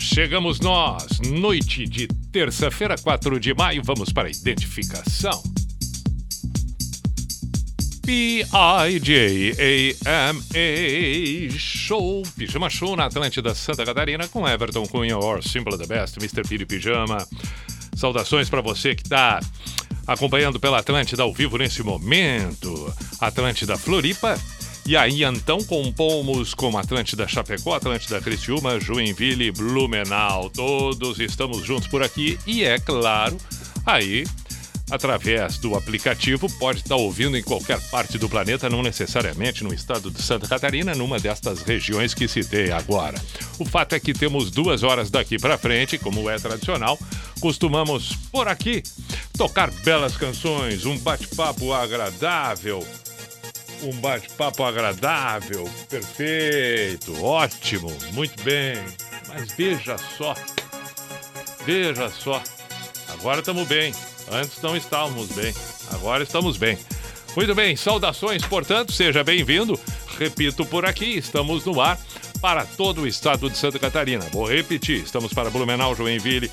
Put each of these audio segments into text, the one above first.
Chegamos nós, noite de terça-feira, 4 de maio, vamos para a identificação. P-I-J-A-M-A Show, Pijama Show na Atlântida Santa Catarina com Everton Cunha, or Simple the Best, Mr. Piri Pijama. Saudações para você que está acompanhando pela Atlântida ao vivo nesse momento. Atlântida Floripa. E aí então compomos com Atlântida Chapecó, Atlântida Criciúma, Joinville, Blumenau. Todos estamos juntos por aqui e é claro, aí através do aplicativo pode estar ouvindo em qualquer parte do planeta, não necessariamente no estado de Santa Catarina, numa destas regiões que citei agora. O fato é que temos duas horas daqui para frente, como é tradicional, costumamos por aqui tocar belas canções, um bate-papo agradável. Um bate-papo agradável, perfeito, ótimo, muito bem. Mas veja só, veja só, agora estamos bem. Antes não estávamos bem, agora estamos bem. Muito bem, saudações, portanto, seja bem-vindo. Repito por aqui, estamos no ar para todo o estado de Santa Catarina. Vou repetir, estamos para Blumenau, Joinville,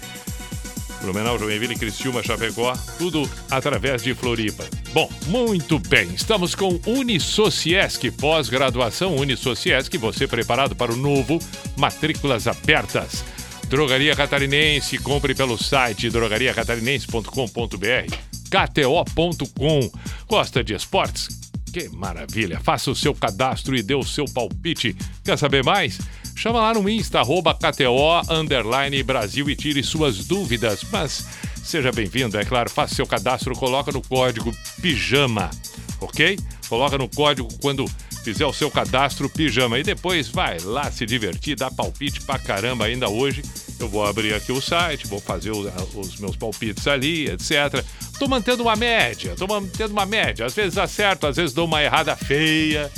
Blumenau, Joinville, Criciúma, Chapecó, tudo através de Floripa. Bom, muito bem, estamos com Unisociesc, pós-graduação Unisociesc, você preparado para o novo Matrículas Abertas. Drogaria Catarinense, compre pelo site drogariacatarinense.com.br, kto.com. Gosta de esportes? Que maravilha! Faça o seu cadastro e dê o seu palpite. Quer saber mais? Chama lá no Insta, arroba KTO, underline Brasil e tire suas dúvidas. Mas seja bem-vindo, é claro, faça seu cadastro, coloca no código PIJAMA, ok? Coloca no código quando fizer o seu cadastro pijama e depois vai lá se divertir, dá palpite pra caramba ainda hoje. Eu vou abrir aqui o site, vou fazer os, meus palpites ali, etc. Tô mantendo uma média, tô mantendo uma média. Às vezes acerto, às vezes dou uma errada feia,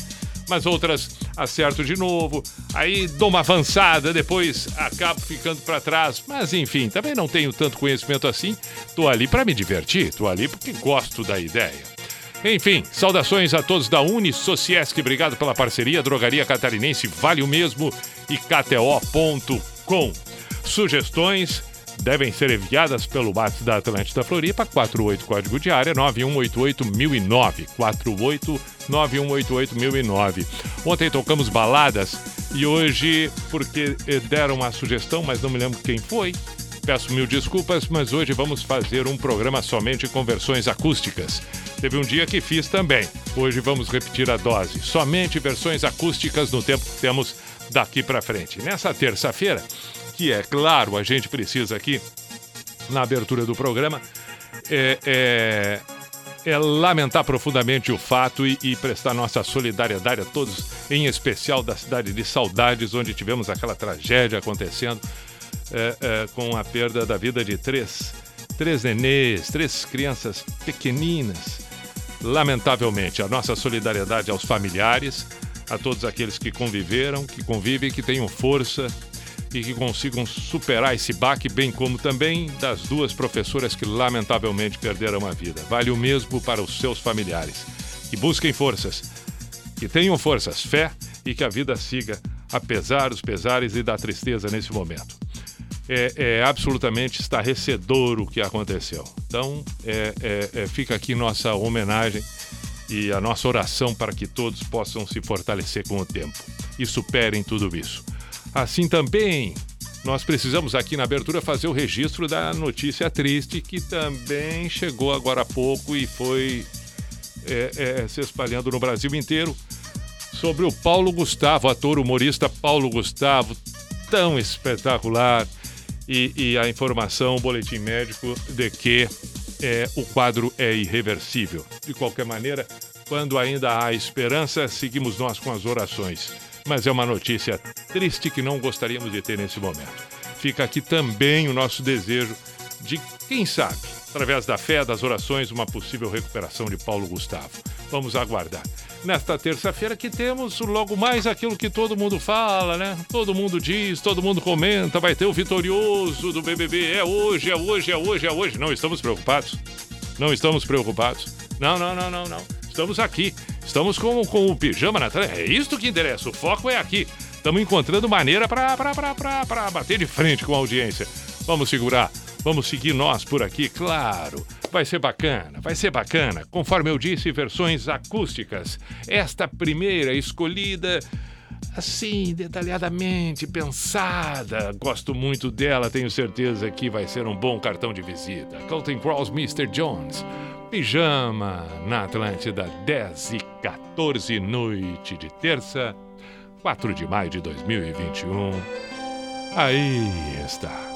mas outras acerto de novo. Aí dou uma avançada, depois acabo ficando para trás. Mas enfim, também não tenho tanto conhecimento assim. Tô ali para me divertir, tô ali porque gosto da ideia. Enfim, saudações a todos da Unisociesc, obrigado pela parceria, Drogaria Catarinense, vale o mesmo e KTO.com. Sugestões devem ser enviadas pelo WhatsApp da Atlântida Floripa, 48 código de área 9188009, 48 9188009. Ontem tocamos baladas e hoje, porque deram uma sugestão, mas não me lembro quem foi, peço mil desculpas, mas hoje vamos fazer um programa somente com versões acústicas. Teve um dia que fiz também. Hoje vamos repetir a dose. Somente versões acústicas no tempo que temos daqui para frente. Nessa terça-feira, que é claro, a gente precisa aqui, na abertura do programa, é, é, é lamentar profundamente o fato e, e, prestar nossa solidariedade a todos, em especial da cidade de Saudades, onde tivemos aquela tragédia acontecendo é, é com a perda da vida de três, três nenês, três crianças pequeninas. Lamentavelmente, a nossa solidariedade aos familiares, a todos aqueles que conviveram, que convivem, que tenham força e que consigam superar esse baque, bem como também das duas professoras que lamentavelmente perderam a vida. Vale o mesmo para os seus familiares. Que busquem forças, que tenham forças, fé e que a vida siga, apesar dos pesares e da tristeza nesse momento é, é absolutamente estarrecedor o que aconteceu. Então, é, é, é, fica aqui nossa homenagem e a nossa oração para que todos possam se fortalecer com o tempo e superem tudo isso. Assim também, nós precisamos aqui na abertura fazer o registro da notícia triste que também chegou agora há pouco e foi é, é, se espalhando no Brasil inteiro sobre o Paulo Gustavo, ator humorista Paulo Gustavo, tão espetacular e, e a informação, o boletim médico de que é, o quadro é irreversível. De qualquer maneira, quando ainda há esperança, seguimos nós com as orações. Mas é uma notícia triste que não gostaríamos de ter nesse momento. fica aqui também o nosso desejo de, quem sabe, através da fé, das orações, uma possível recuperação de Paulo Gustavo. Vamos aguardar. Nesta terça-feira que temos logo mais aquilo que todo mundo fala, né? Todo mundo diz, todo mundo comenta, vai ter o vitorioso do BBB. É hoje, é hoje, é hoje, é hoje. Não estamos preocupados. Não estamos preocupados. Não, não, não, não, não. Estamos aqui. Estamos com, com o pijama na. É isso que interessa. O foco é aqui. Estamos encontrando maneira para bater de frente com a audiência. Vamos segurar. Vamos seguir nós por aqui, claro. Vai ser bacana, vai ser bacana. Conforme eu disse, versões acústicas. Esta primeira escolhida assim, detalhadamente pensada. Gosto muito dela, tenho certeza que vai ser um bom cartão de visita. Colton Cross, Mr. Jones. Pijama na Atlântida, 10 e 14, noite de terça. 4 de maio de 2021. Aí está.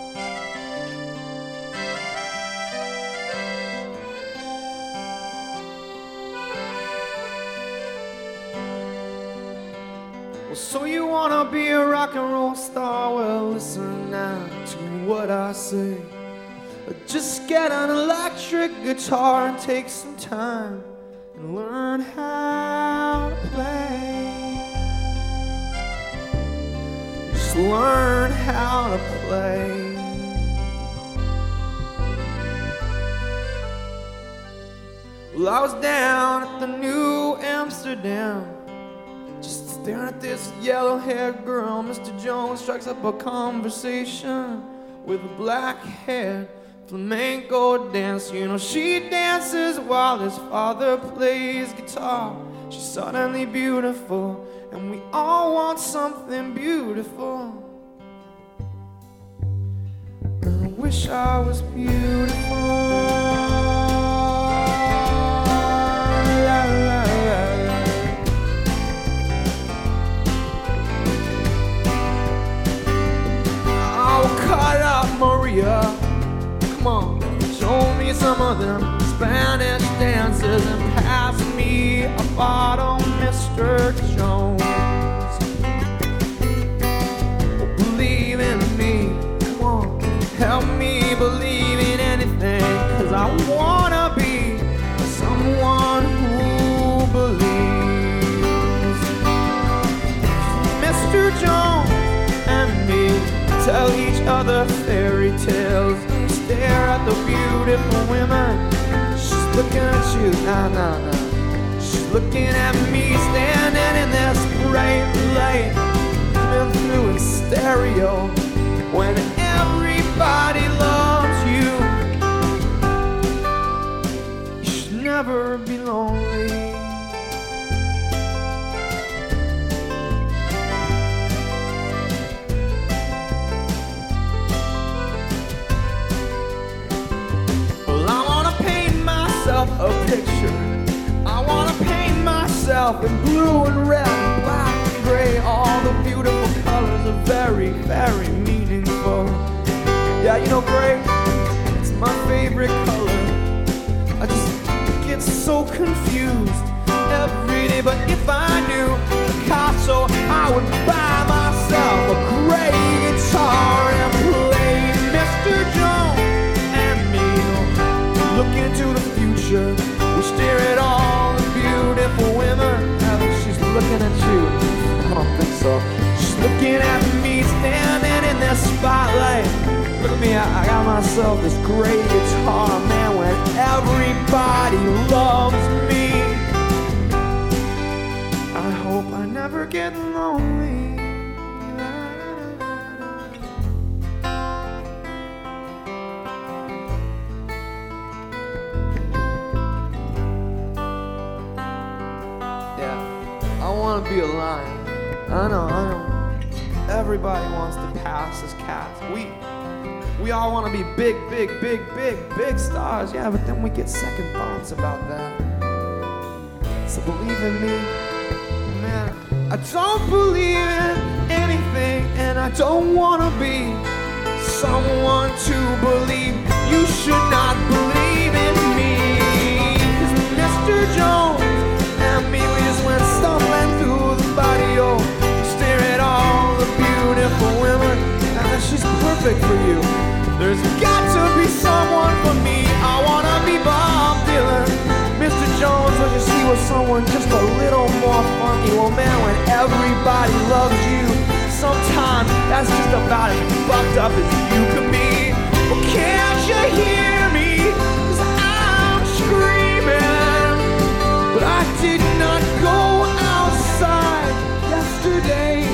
So you wanna be a rock and roll star? Well, listen now to what I say. Just get an electric guitar and take some time and learn how to play. Just learn how to play. Well, I was down at the New Amsterdam, staring at this yellow haired girl. Mr. Jones strikes up a conversation with a black haired flamenco dancer. You know, she dances while his father plays guitar. She's suddenly beautiful and we all want something beautiful. I wish I was beautiful. Them Spanish dances and pass me a bottle, Mr. Jones. Oh, Believing me, walking, help me believe in anything, cause I wanna be someone who believes. Mr. Jones and me tell each other fairy tales beautiful women. She's looking at you, nah, nah, nah. She's looking at me standing in this bright light, coming through in stereo. When everybody loves you. You should never be lonely. Myself in blue and red, black and gray. All the beautiful colors are very, very meaningful. Yeah, you know, gray, it's my favorite color. I just get so confused every day. But if I knew Picasso, I would buy So. She's looking at me standing in the spotlight. Look at me, I, I got myself this great guitar, man, when everybody loves me. I hope I never get Everybody wants to pass as cats. We we all want to be big, big, big, big, big stars. Yeah, but then we get second thoughts about that. So believe in me, man. I don't believe in anything, and I don't want to be someone to believe. You should not believe perfect for you. There's got to be someone for me. I wanna be Bob Dylan. Mr. Jones, don't you see what someone just a little more funky? Well, man, when everybody loves you, sometimes that's just about as fucked up as you can be. Well, can't you hear me? Cause I'm screaming. But I did not go outside yesterday.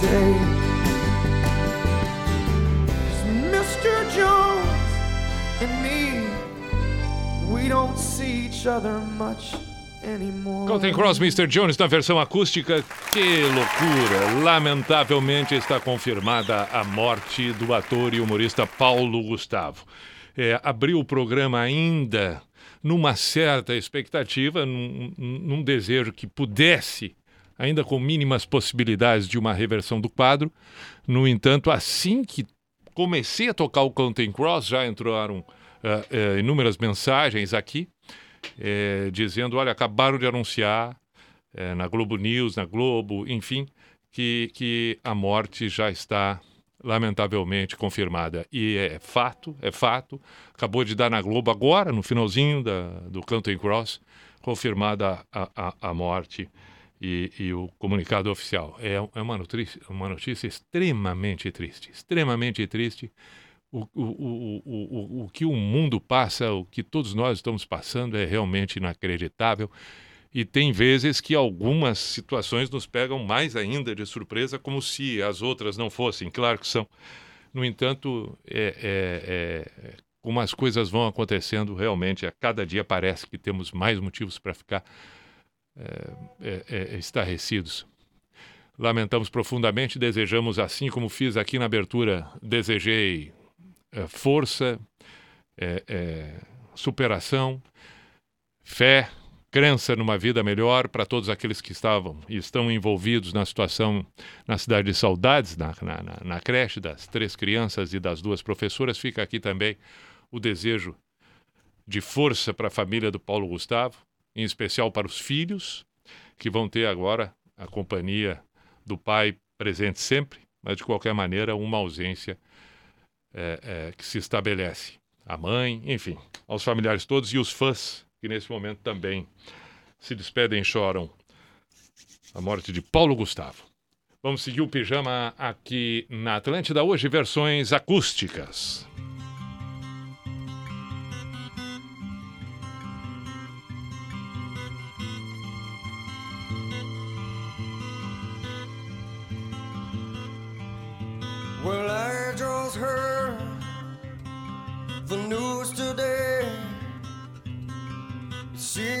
Today. 'Cause Mr. Jones and me, we don't see each other much. Counting Cross Mr. Jones na versão acústica. Que loucura! Lamentavelmente está confirmada a morte do ator e humorista Paulo Gustavo. É, abriu o programa ainda numa certa expectativa, num, num desejo que pudesse, ainda com mínimas possibilidades de uma reversão do quadro. No entanto, assim que comecei a tocar o Counting Cross, já entraram ah, eh, inúmeras mensagens aqui eh, dizendo: olha, acabaram de anunciar na Globo News, na Globo, enfim, que, que a morte já está lamentavelmente confirmada. E é fato, é fato. Acabou de dar na Globo agora, no finalzinho da, do Counting Cross, confirmada a, a, a morte e, e o comunicado oficial. É, é uma, notícia, uma notícia extremamente triste, extremamente triste. O, o, o, o, o, que o mundo passa, o que todos nós estamos passando é realmente inacreditável. E tem vezes que algumas situações nos pegam mais ainda de surpresa, como se as outras não fossem. Claro que são. No entanto, é, é, é, como as coisas vão acontecendo, realmente, a cada dia parece que temos mais motivos para ficar é, é, é, estarrecidos. Lamentamos profundamente, desejamos, assim como fiz aqui na abertura, desejei é, força, é, é, superação, fé, crença numa vida melhor para todos aqueles que estavam e estão envolvidos na situação na cidade de Saudades, na, na, na, na creche das três crianças e das duas professoras. Fica aqui também o desejo de força para a família do Paulo Gustavo, em especial para os filhos, que vão ter agora a companhia do pai presente sempre, mas de qualquer maneira uma ausência é, é, que se estabelece. A mãe, enfim, aos familiares todos e os fãs que nesse momento também se despedem e choram a morte de Paulo Gustavo. Vamos seguir o pijama aqui na Atlântida hoje, versões acústicas.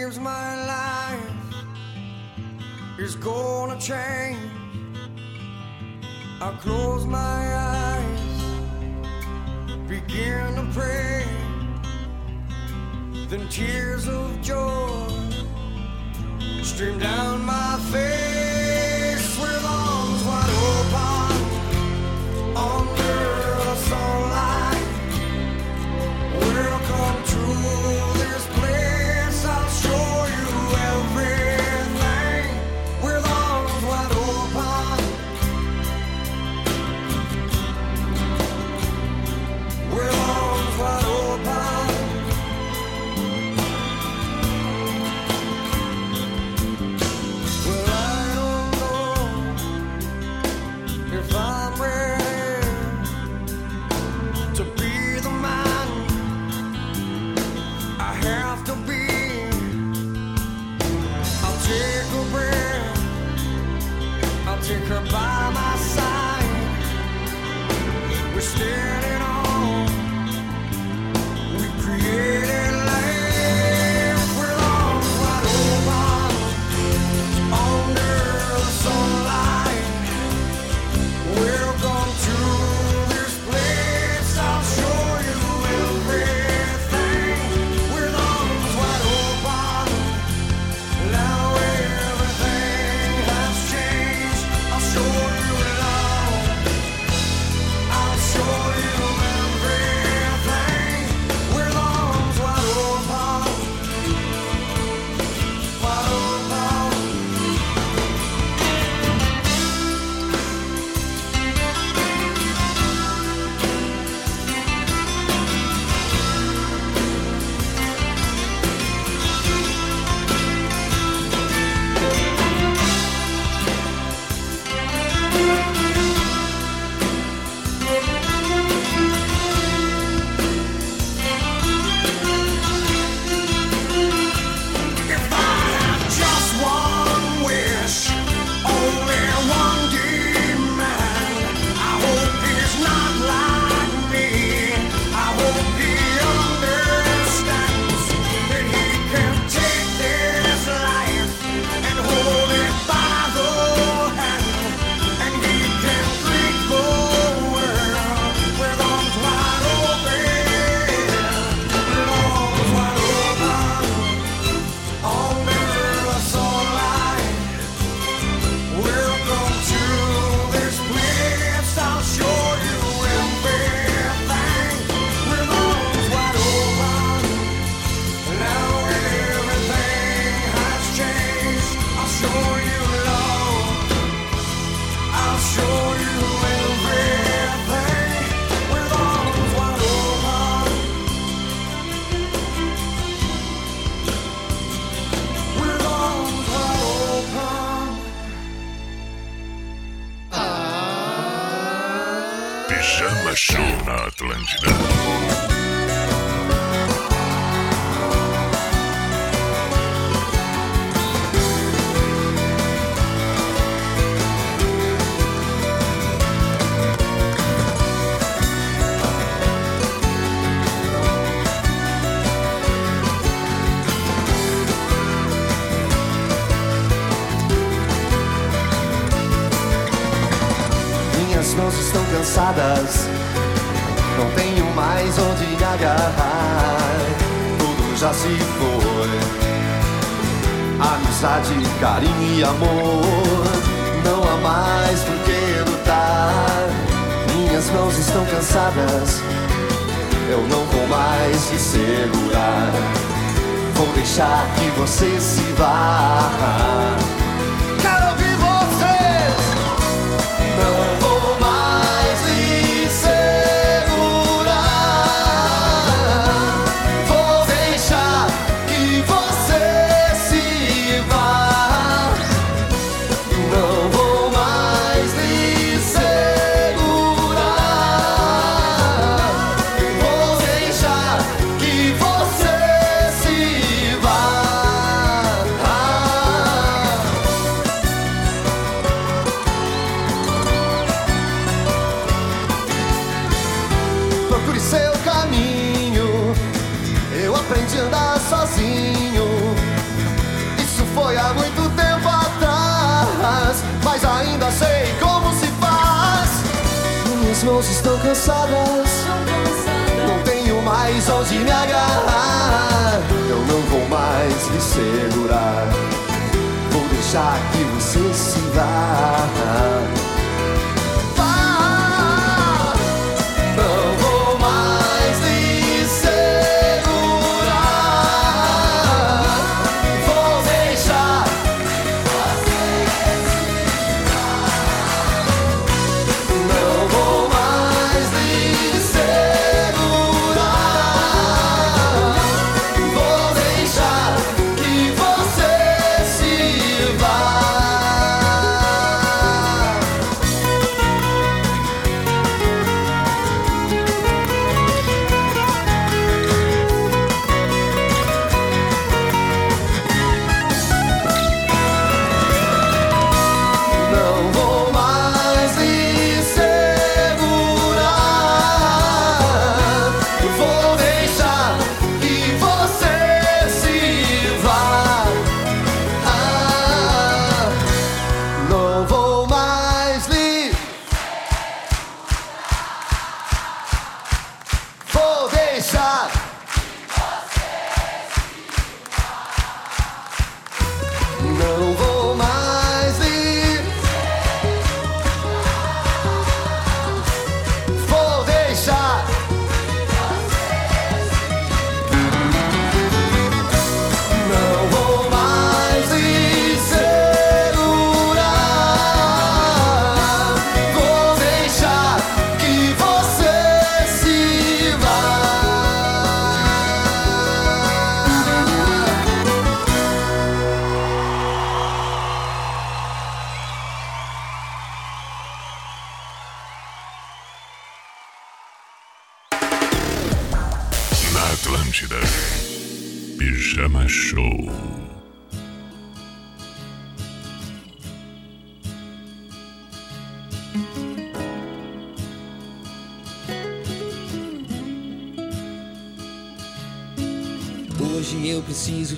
My life is gonna change. I close my eyes, begin to pray. Then tears of joy stream down my face with arms wide open under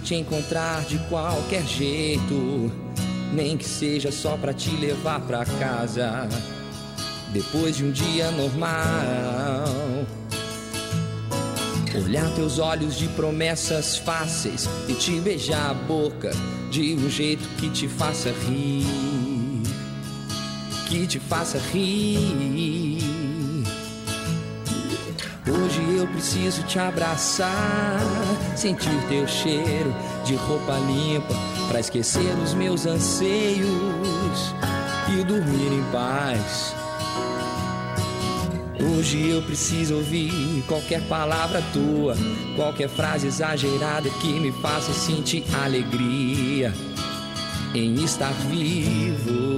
te encontrar de qualquer jeito, nem que seja só pra te levar pra casa depois de um dia normal. Olhar teus olhos de promessas fáceis e te beijar a boca de um jeito que te faça rir, que te faça rir. preciso te abraçar, sentir teu cheiro de roupa limpa para esquecer os meus anseios e dormir em paz. Hoje eu preciso ouvir qualquer palavra tua, qualquer frase exagerada que me faça sentir alegria em estar vivo.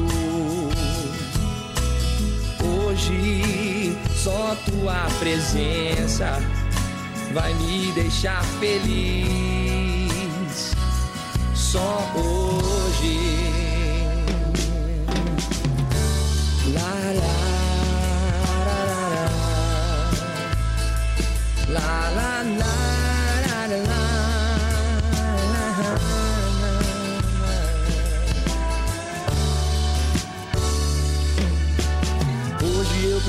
Hoje só tua presença vai me deixar feliz. Só hoje. La la la la la la la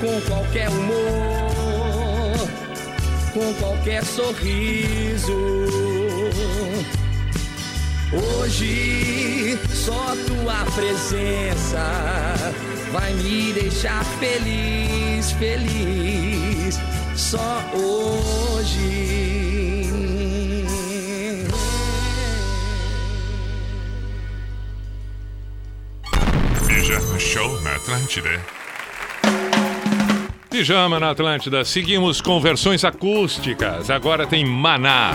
com qualquer humor, com qualquer sorriso. Hoje só tua presença vai me deixar feliz, feliz. Só hoje. Show na Atlântida. Pijama na Atlântida. Seguimos com versões acústicas. Agora tem Maná.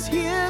is here.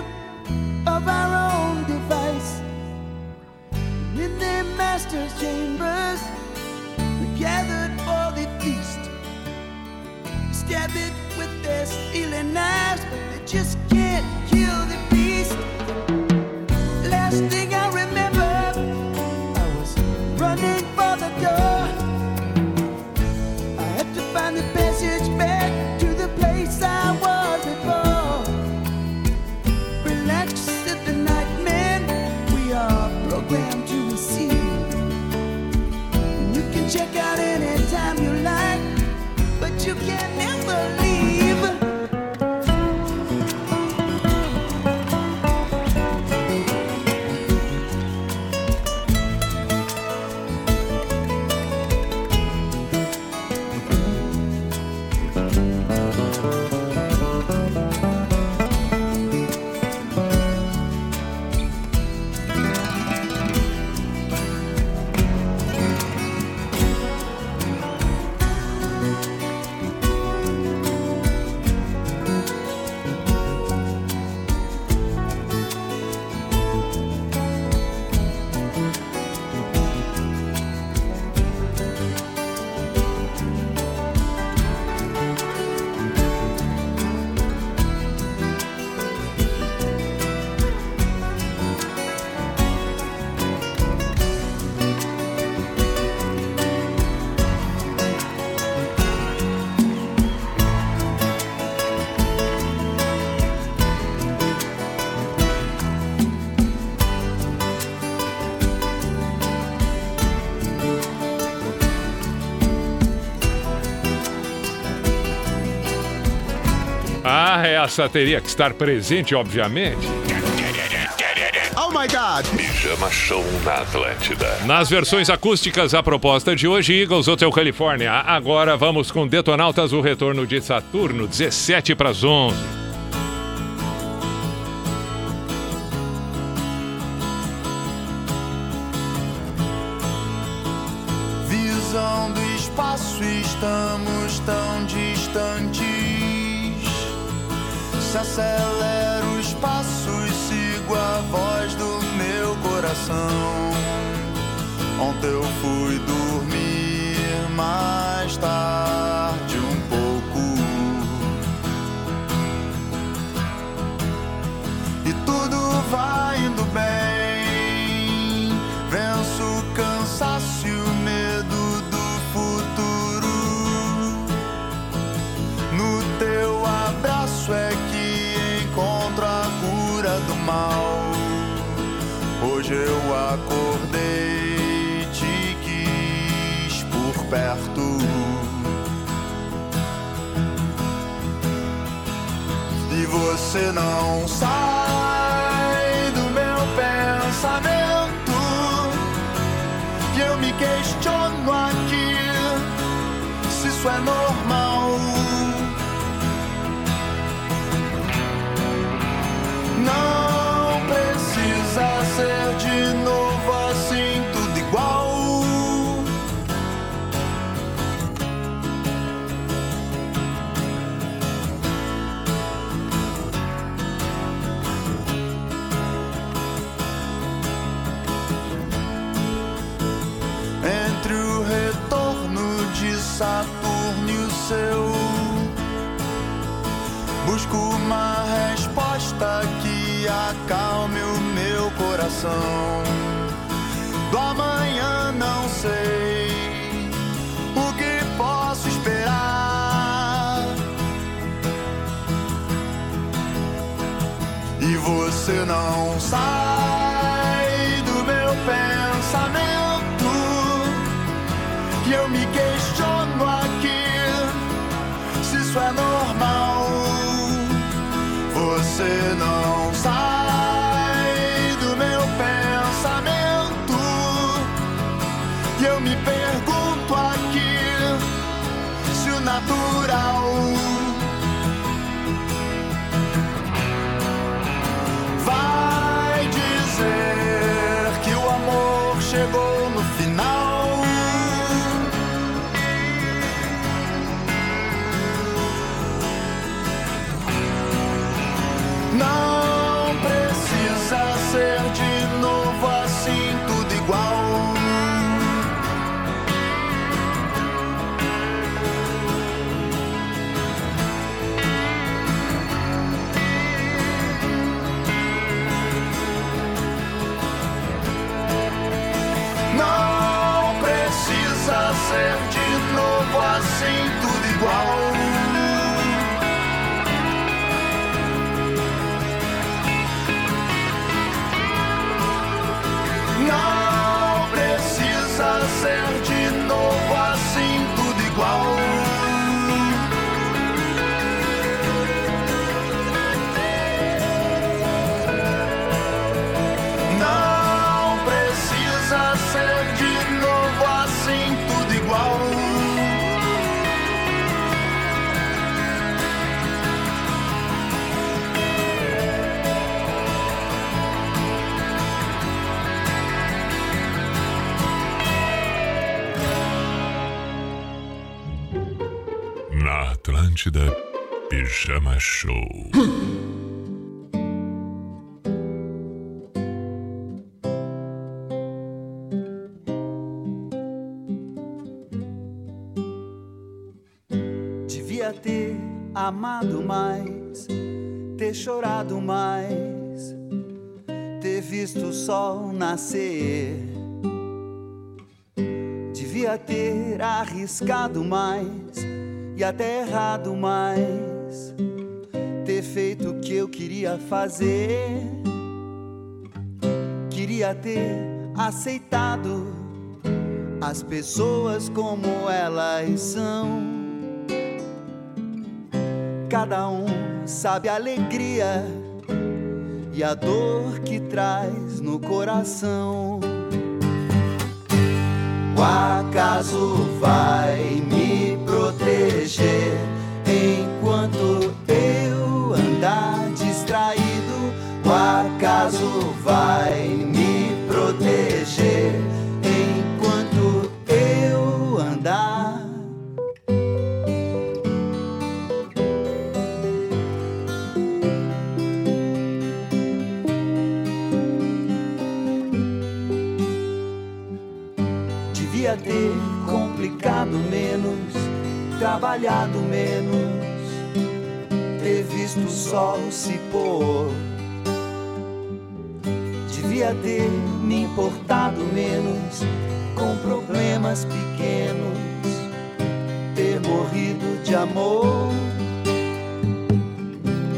Essa teria que estar presente, obviamente. Oh my god! Pijama Show na Atlântida. Nas versões acústicas, a proposta de hoje, Eagles Hotel California. Agora vamos com Detonautas, o retorno de Saturno, 17 para as 11. Visão do espaço, estamos tão distantes. Se acelera o espaço e sigo a voz do meu coração. Ontem eu fui dormir mais tarde um pouco. E tudo vai perto. E você não sai do meu pensamento. E eu me questiono aqui se isso é normal. Que acalme o meu coração. Do amanhã não sei o que posso esperar. E você não sai do meu pensamento. E eu me questiono Você não Atlântida Pijama Show. Devia ter amado mais, ter chorado mais, ter visto o sol nascer. Devia ter arriscado mais e até errado mais, ter feito o que eu queria fazer. Queria ter aceitado as pessoas como elas são. Cada um sabe a alegria e a dor que traz no coração. O acaso vai me proteger enquanto eu andar distraído. O acaso vai me proteger trabalhado menos, ter visto o sol se pôr. Devia ter me importado menos com problemas pequenos, ter morrido de amor.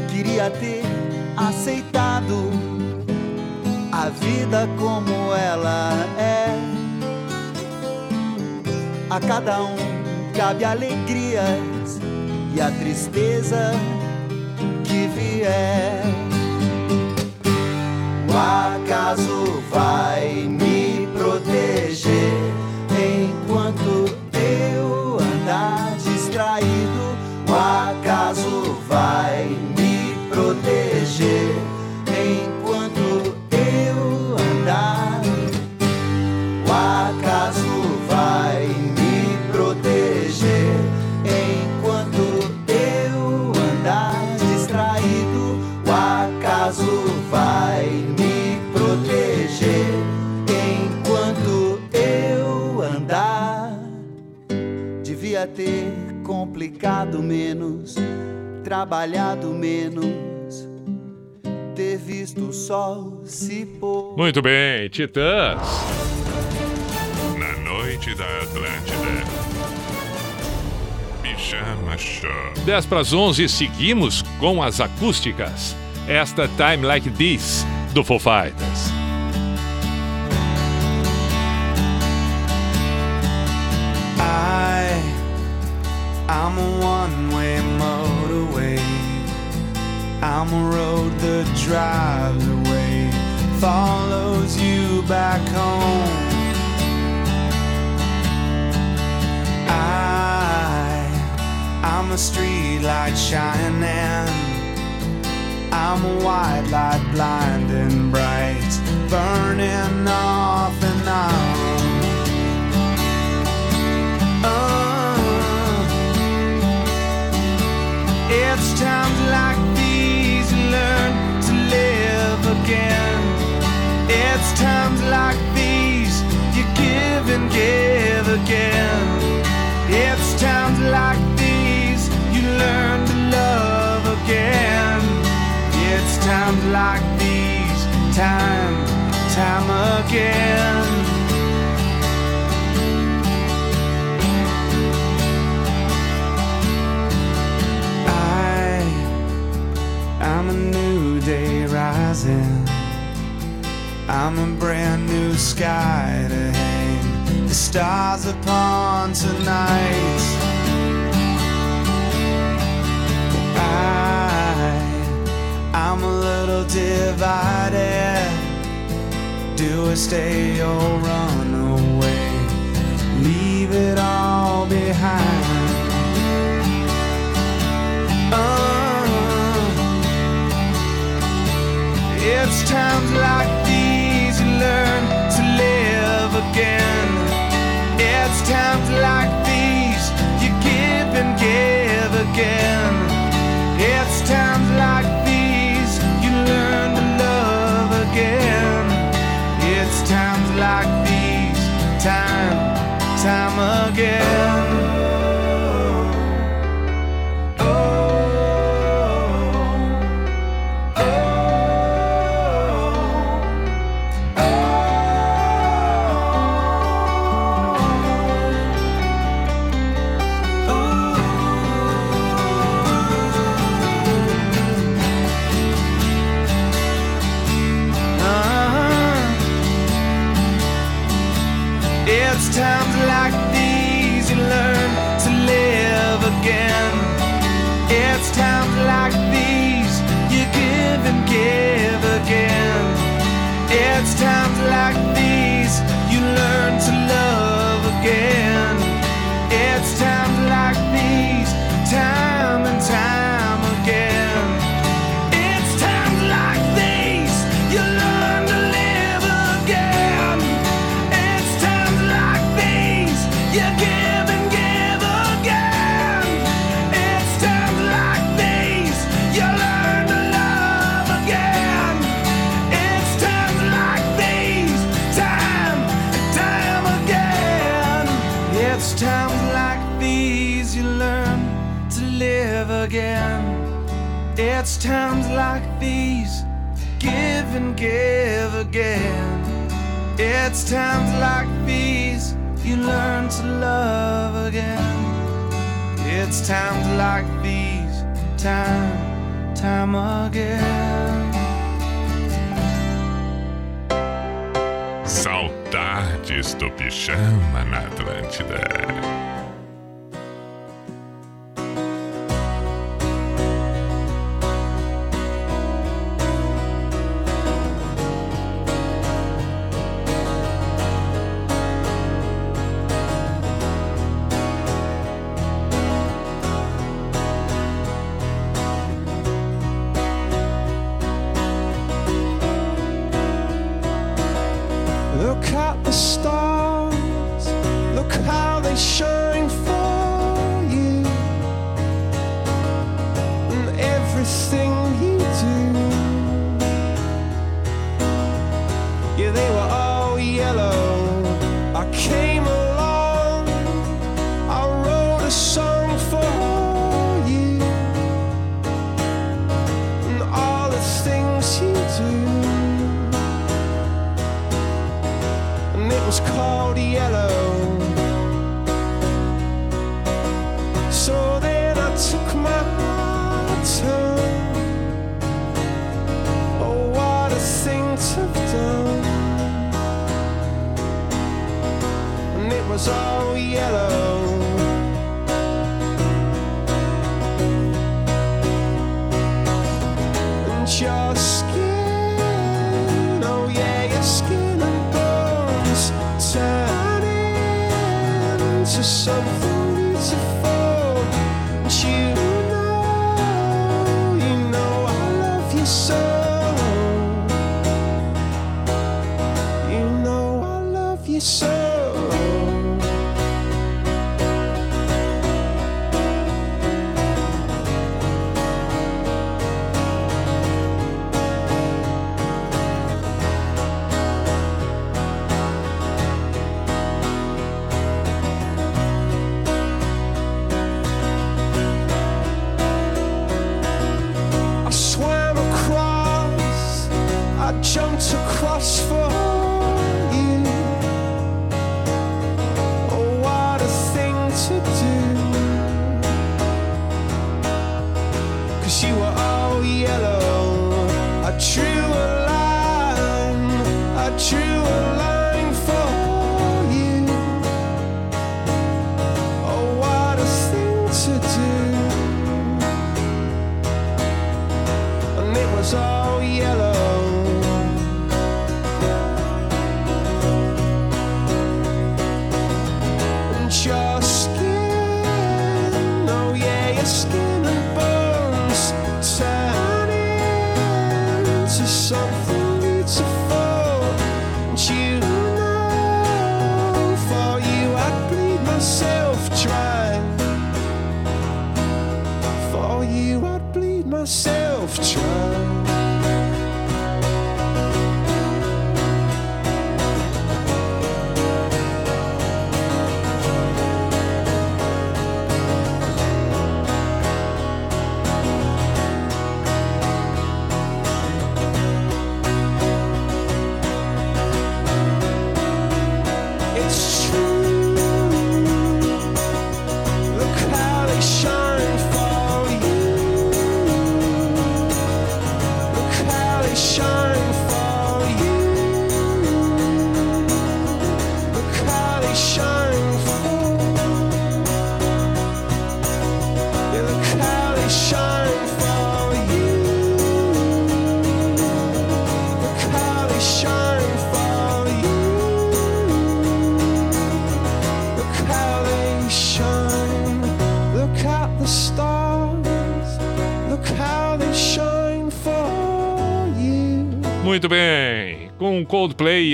Queria ter aceitado a vida como ela é. A cada um cabe alegrias e a tristeza que vier. O acaso vai me proteger enquanto eu andar distraído. O acaso vai me proteger complicado menos, trabalhado menos, ter visto o sol se pôr. Muito bem, Titãs. Na noite da Atlântida. Pijama Show. 10 para as 11, seguimos com as acústicas. Esta Time Like This, do Foo Fighters. I'm a one-way motorway. I'm a road that drives away, follows you back home. I, I'm a street light shining. I'm a white light blinding bright, burning off and on. Uh, it's times like these you learn to live again. It's times like these you give and give again. It's times like these you learn to love again. It's times like these, time, time again. I'm a new day rising. I'm a brand new sky to hang the stars upon tonight. I, I'm a little divided. Do I stay or run away? Leave it all behind. Uh, It's times like these you learn to live again. It's times like these you give and give again. It's times like these you learn to love again. It's times like these, time, time again. Times like these, give and give again. It's times like these you learn to love again. It's times like these, time, time again. Saudades do pijama na Atlântida.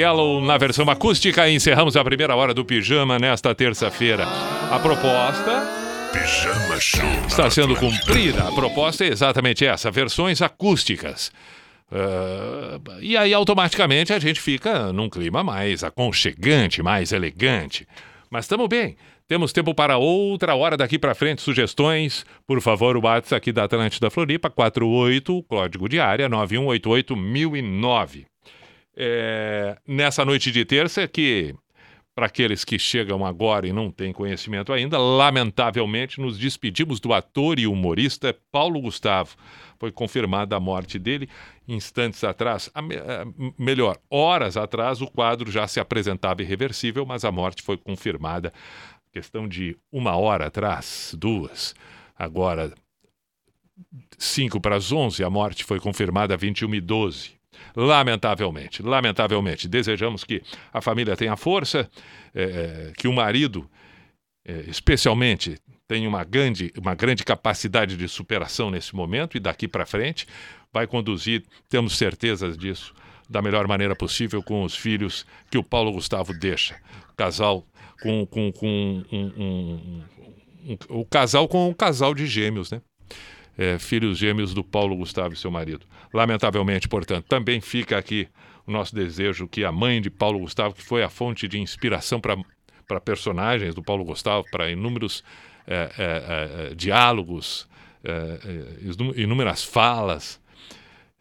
Yellow na versão acústica, encerramos a primeira hora do Pijama nesta terça-feira. A proposta Pijama Show. está sendo cumprida. A proposta é exatamente essa: versões acústicas. Ah, e aí, automaticamente, a gente fica num clima mais aconchegante, mais elegante. Mas estamos bem. Temos tempo para outra hora daqui para frente. Sugestões, por favor, o WhatsApp aqui da Atlântida Floripa, 48, código de área 9188009. É, nessa noite de terça, que para aqueles que chegam agora e não têm conhecimento ainda, lamentavelmente nos despedimos do ator e humorista Paulo Gustavo. Foi confirmada a morte dele instantes atrás, a a- melhor, horas atrás, o quadro já se apresentava irreversível, mas a morte foi confirmada questão de uma hora atrás, duas. Agora, cinco para as onze, a morte foi confirmada a 21 e 12. Lamentavelmente, lamentavelmente. Desejamos que a família tenha força, eh, que o marido, eh, especialmente, tenha uma grande, uma grande capacidade de superação nesse momento e daqui para frente vai conduzir, temos certezas disso, da melhor maneira possível com os filhos que o Paulo Gustavo deixa. Casal com, com, com um, um- um- o casal com um casal de gêmeos, né? É, filhos gêmeos do Paulo Gustavo e seu marido. Lamentavelmente, portanto, também fica aqui o nosso desejo que a mãe de Paulo Gustavo, que foi a fonte de inspiração para personagens do Paulo Gustavo, para inúmeros é, é, é, é, diálogos, é, inú- inúmeras falas,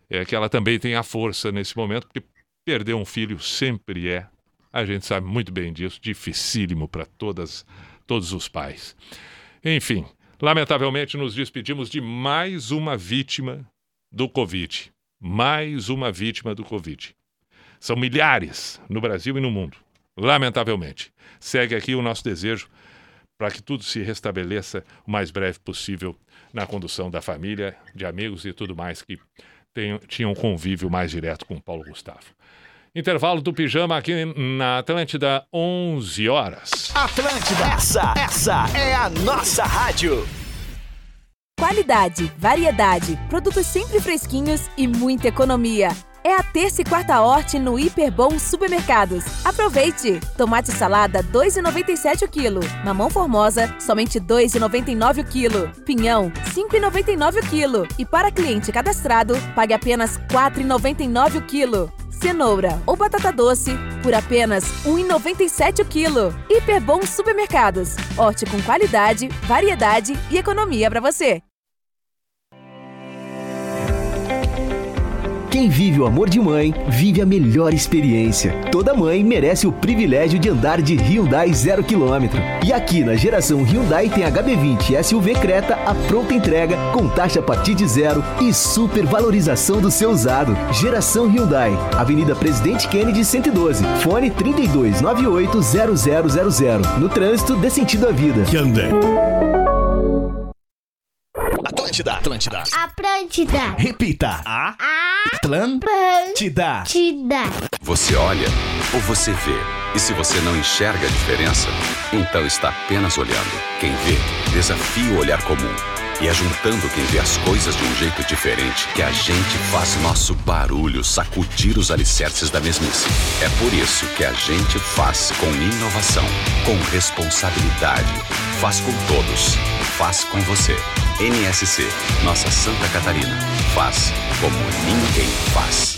é que ela também tenha força nesse momento, porque perder um filho sempre é, a gente sabe muito bem disso, dificílimo para todas todos os pais. Enfim, lamentavelmente nos despedimos de mais uma vítima do Covid. Mais uma vítima do Covid. São milhares no Brasil e no mundo. Lamentavelmente. Segue aqui o nosso desejo para que tudo se restabeleça o mais breve possível na condução da família, de amigos e tudo mais que tenham, tinham convívio mais direto com Paulo Gustavo. Intervalo do pijama aqui na Atlântida, 11 horas. Atlântida, essa, essa é a nossa rádio. Qualidade, variedade, produtos sempre fresquinhos e muita economia. É a terça e quarta horte no Hiperbom Supermercados. Aproveite! Tomate salada 2,97 o quilo. Mamão formosa somente 2,99 o quilo. Pinhão 5,99 o quilo. E para cliente cadastrado, pague apenas 4,99 o quilo. Cenoura ou batata doce por apenas 1,97 o quilo. Hiperbom Supermercados. Horte com qualidade, variedade e economia para você. Quem vive o amor de mãe, vive a melhor experiência. Toda mãe merece o privilégio de andar de Hyundai zero quilômetro. E aqui na geração Hyundai tem HB20 SUV Creta a pronta entrega, com taxa a partir de zero e super valorização do seu usado. Geração Hyundai, Avenida Presidente Kennedy 112, fone 32980000. No trânsito, dê sentido à vida. Hyundai. Atlântida, Atlântida. Atlântida. Repita. A Atlântida. Atlântida. Você olha ou você vê? E se você não enxerga a diferença, então está apenas olhando. Quem vê, desafia o olhar comum. E é juntando quem vê as coisas de um jeito diferente que a gente faz nosso barulho sacudir os alicerces da mesmice. É por isso que a gente faz com inovação, com responsabilidade. Faz com todos. Faz com você. NSC, nossa Santa Catarina. Faz como ninguém faz.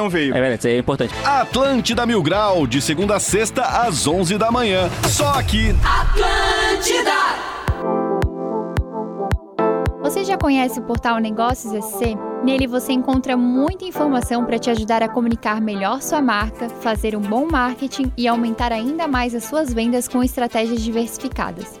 veio. É verdade, isso aí é importante. Atlântida Mil Grau, de segunda a sexta, às 11 da manhã. Só aqui. Atlântida! Você já conhece o portal Negócios SC? Nele você encontra muita informação para te ajudar a comunicar melhor sua marca, fazer um bom marketing e aumentar ainda mais as suas vendas com estratégias diversificadas.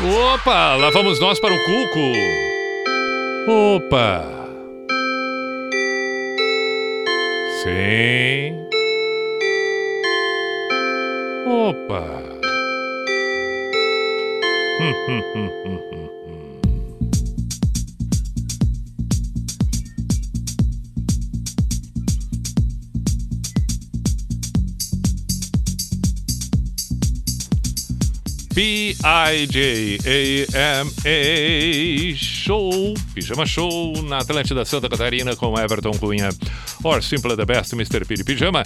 Opa, lá vamos nós para o Cuco. Opa. Sim. Opa. Hum, hum, hum, hum, hum, P-I-J-A-M-A Show, Pijama Show na Atlântida Santa Catarina com Everton Cunha. Or Simple the Best, Mr. Piri Pijama.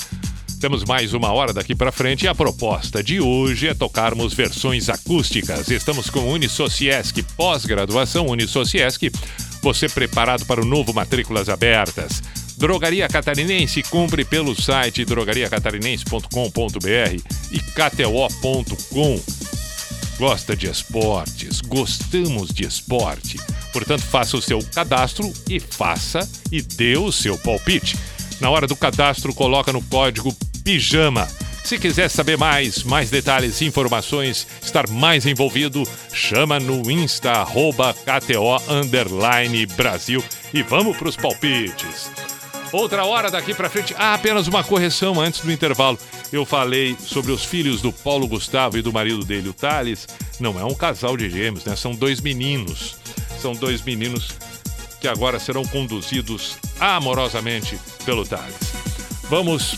Temos mais uma hora daqui para frente e a proposta de hoje é tocarmos versões acústicas. Estamos com Unisociesc, pós-graduação Unisociesc. Você preparado para o novo Matrículas Abertas. Drogaria Catarinense, compre pelo site drogariacatarinense.com.br e kto.com. Gosta de esportes? Gostamos de esporte. Portanto, faça o seu cadastro e faça e dê o seu palpite. Na hora do cadastro, coloca no código PIJAMA. Se quiser saber mais, mais detalhes informações, estar mais envolvido, chama no Insta, arroba KTO Brasil e vamos para os palpites. Outra hora daqui para frente. Ah, apenas uma correção antes do intervalo. Eu falei sobre os filhos do Paulo Gustavo e do marido dele, o Thales. Não é um casal de gêmeos, né? São dois meninos. São dois meninos que agora serão conduzidos amorosamente pelo Thales. Vamos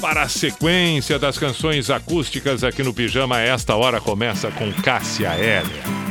para a sequência das canções acústicas aqui no Pijama. Esta hora começa com Cássia Hélia.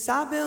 Sabe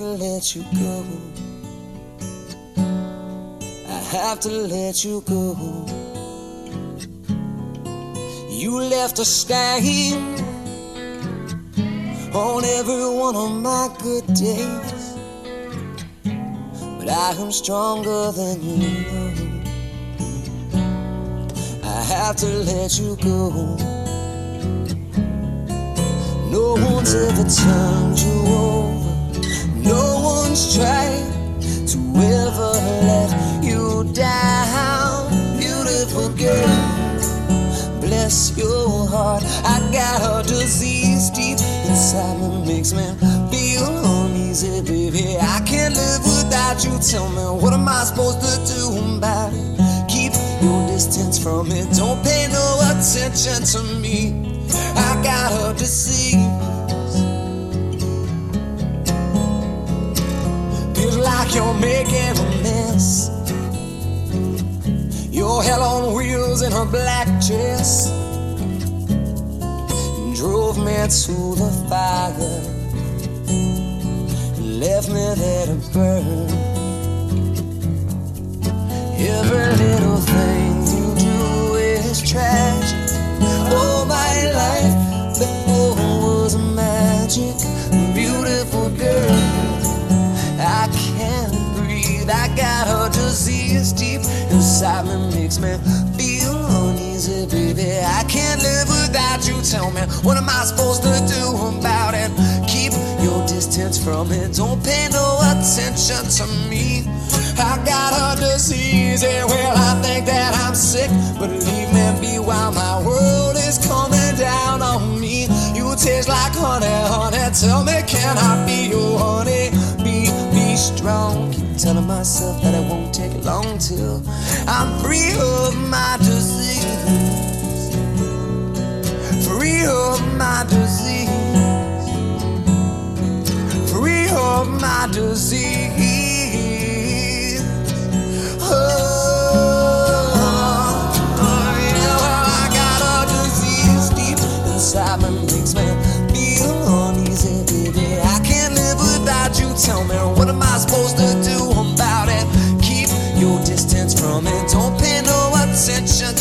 to let you go. I have to let you go. You left a stain on every one of my good days. But I am stronger than you. I have to let you go. No one's ever turned you over. No one's tried to ever let you down. Beautiful girl, bless your heart. I got a disease deep inside me, makes me feel uneasy, baby. I can't live without you. Tell me, what am I supposed to do about it? Keep your distance from it. Don't pay no attention to me. I got a disease. Making a mess. Your hell on wheels in her black dress drove me to the fire, left me there to burn. Every little thing you do is tragic. Me, makes me feel uneasy, baby. I can't live without you. Tell me, what am I supposed to do about it? Keep your distance from it. Don't pay no attention to me. I got a disease, yeah, well, I think that I'm sick. But leave me be while my world is coming down on me. You taste like honey, honey. Tell me, can I be your honey? Strong. Keep telling myself that it won't take long till I'm free of my disease. Free of my disease. Free of my disease. Oh, Tell me, what am I supposed to do about it? Keep your distance from it. Don't pay no attention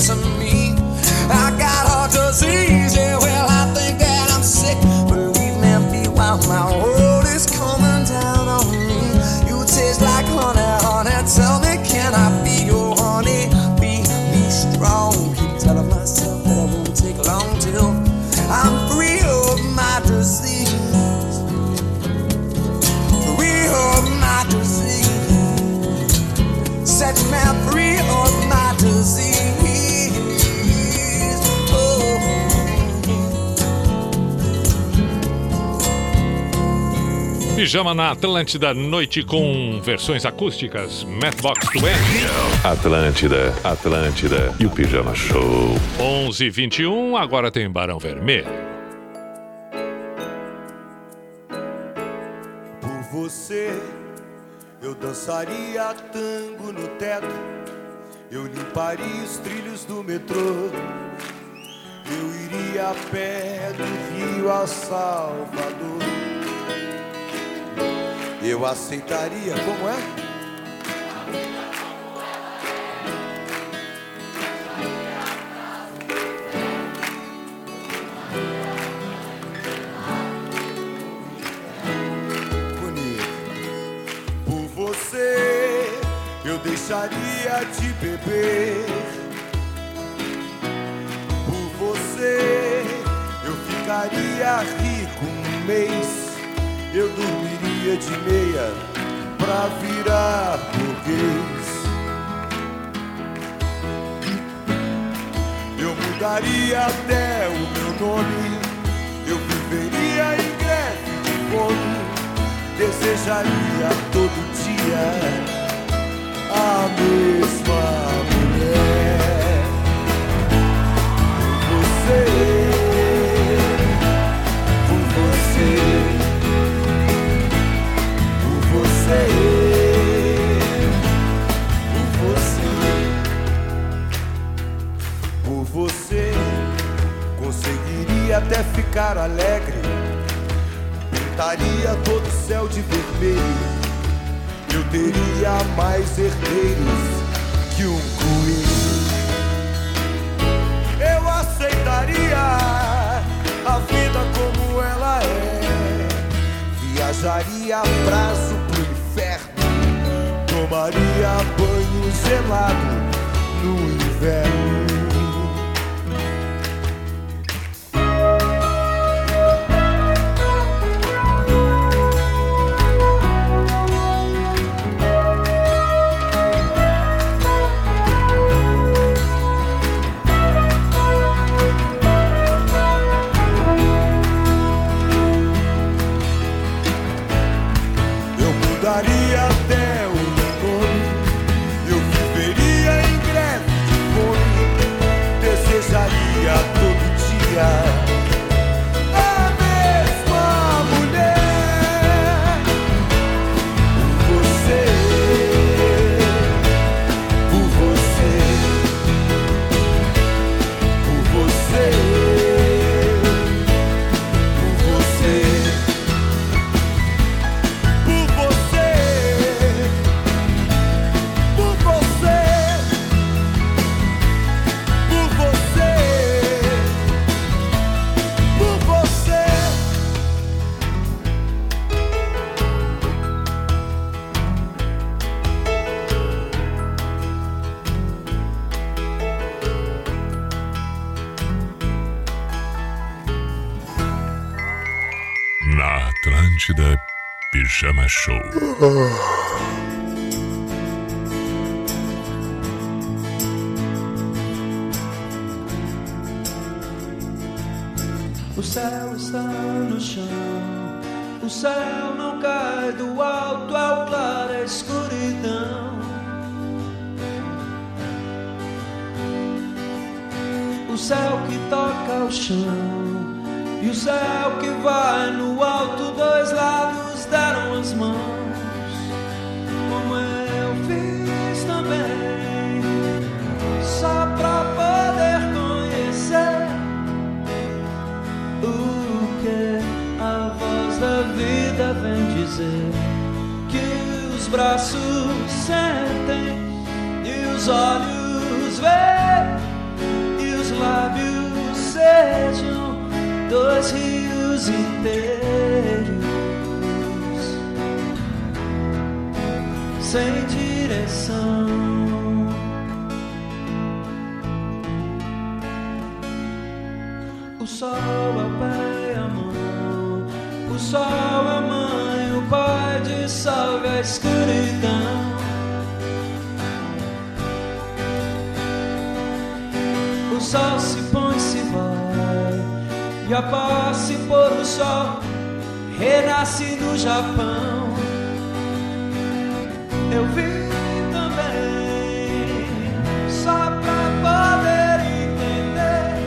Pijama na Atlântida, noite com versões acústicas. Matchbox 20. Atlântida, Atlântida e o Pijama Show. 11 h 21 agora tem Barão Vermelho. Por você, eu dançaria tango no teto, eu limparia os trilhos do metrô, eu iria a pé do Rio a Salvador. Eu aceitaria, como é? Bonito. Por você, eu deixaria de beber. Por você, eu ficaria rico um mês. Eu dormiria de meia pra virar burguês. Eu mudaria até o meu nome. Eu viveria em greve de fome. Desejaria todo dia a mesma ficar alegre. Pintaria todo o céu de vermelho. Eu teria mais herdeiros que um coelho. Eu aceitaria a vida como ela é. Viajaria a prazo pro inferno. Tomaria banho gelado no inverno. Chão. E o céu que vai no alto, dois lados deram as mãos, como eu fiz também, só pra poder conhecer o que a voz da vida vem dizer. Que os braços sentem e os olhos veem e os lábios sejam dois rios inteiros sem direção. O sol é pai a mão, o sol é mãe, o pai dissolve a escuridão. O sol se põe, e após se pôr o sol, renasce no Japão. Eu vi também, só pra poder entender.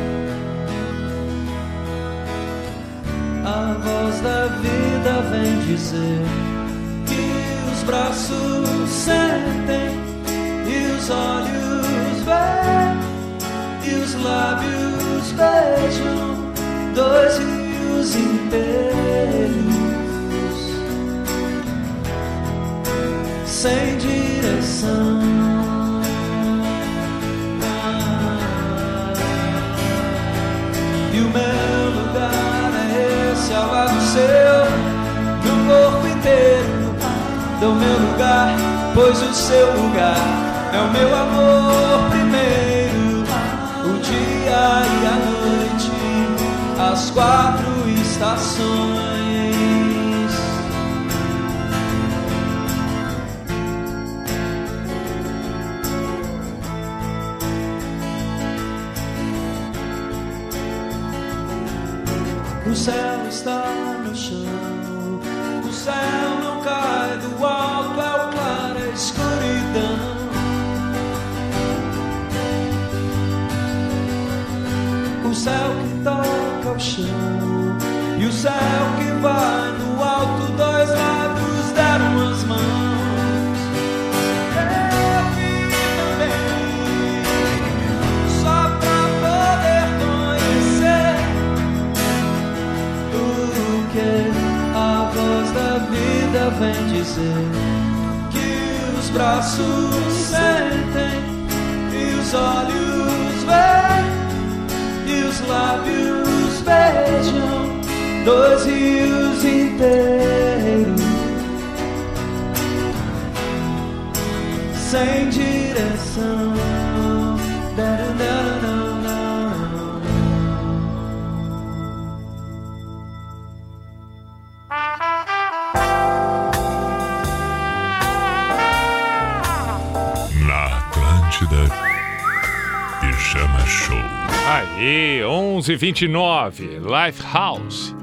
A voz da vida vem dizer que os braços sentem e os olhos veem e os lábios beijam dois rios inteiros sem direção. E o meu lugar é esse ao lado seu, no corpo inteiro do meu lugar, pois o seu lugar é o meu amor primeiro, o dia e a as quatro estações. O céu está no chão, o céu não cai do alto, é o claro, é a escuridão. O céu que ao chão e o céu que vai no alto dois lados deram as mãos. Eu vim também só pra poder conhecer o que a voz da vida vem dizer que os braços sentem e os olhos veem e os lábios Dois rios inteiros sem direção. Não, não, não, Na Atlântida, Pijama Show. Aí, 11:29, Life House.